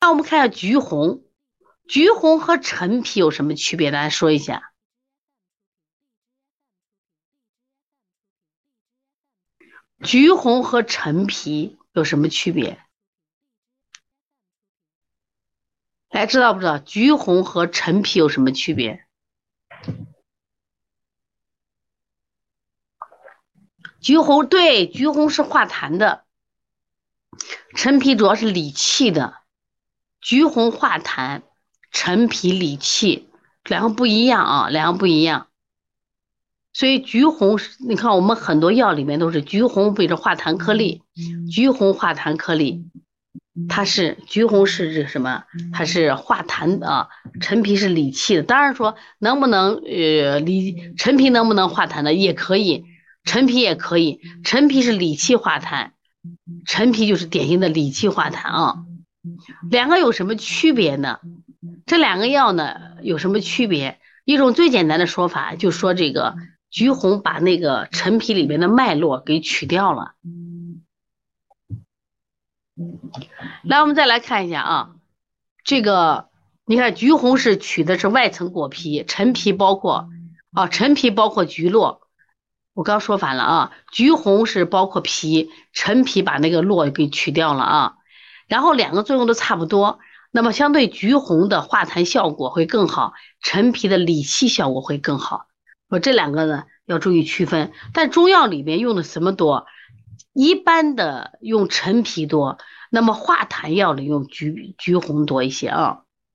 那我们看一下橘红，橘红和陈皮有什么区别？大家说一下。橘红和陈皮有什么区别？大家知道不知道？橘红和陈皮有什么区别？橘红对，橘红是化痰的，陈皮主要是理气的。橘红化痰，陈皮理气，两个不一样啊，两个不一样。所以橘红，你看我们很多药里面都是橘红，比如化痰颗粒，橘红化痰颗粒，它是橘红是指什么？它是化痰啊，陈皮是理气的。当然说能不能呃理陈皮能不能化痰的也可以，陈皮也可以，陈皮是理气化痰，陈皮就是典型的理气化痰啊。两个有什么区别呢？这两个药呢有什么区别？一种最简单的说法就说这个。橘红把那个陈皮里面的脉络给取掉了。来，我们再来看一下啊，这个你看，橘红是取的是外层果皮，陈皮包括啊，陈皮包括橘络。我刚说反了啊，橘红是包括皮，陈皮把那个络给取掉了啊。然后两个作用都差不多，那么相对橘红的化痰效果会更好，陈皮的理气效果会更好。我这两个呢要注意区分，但中药里面用的什么多？一般的用陈皮多，那么化痰药里用橘橘红多一些啊。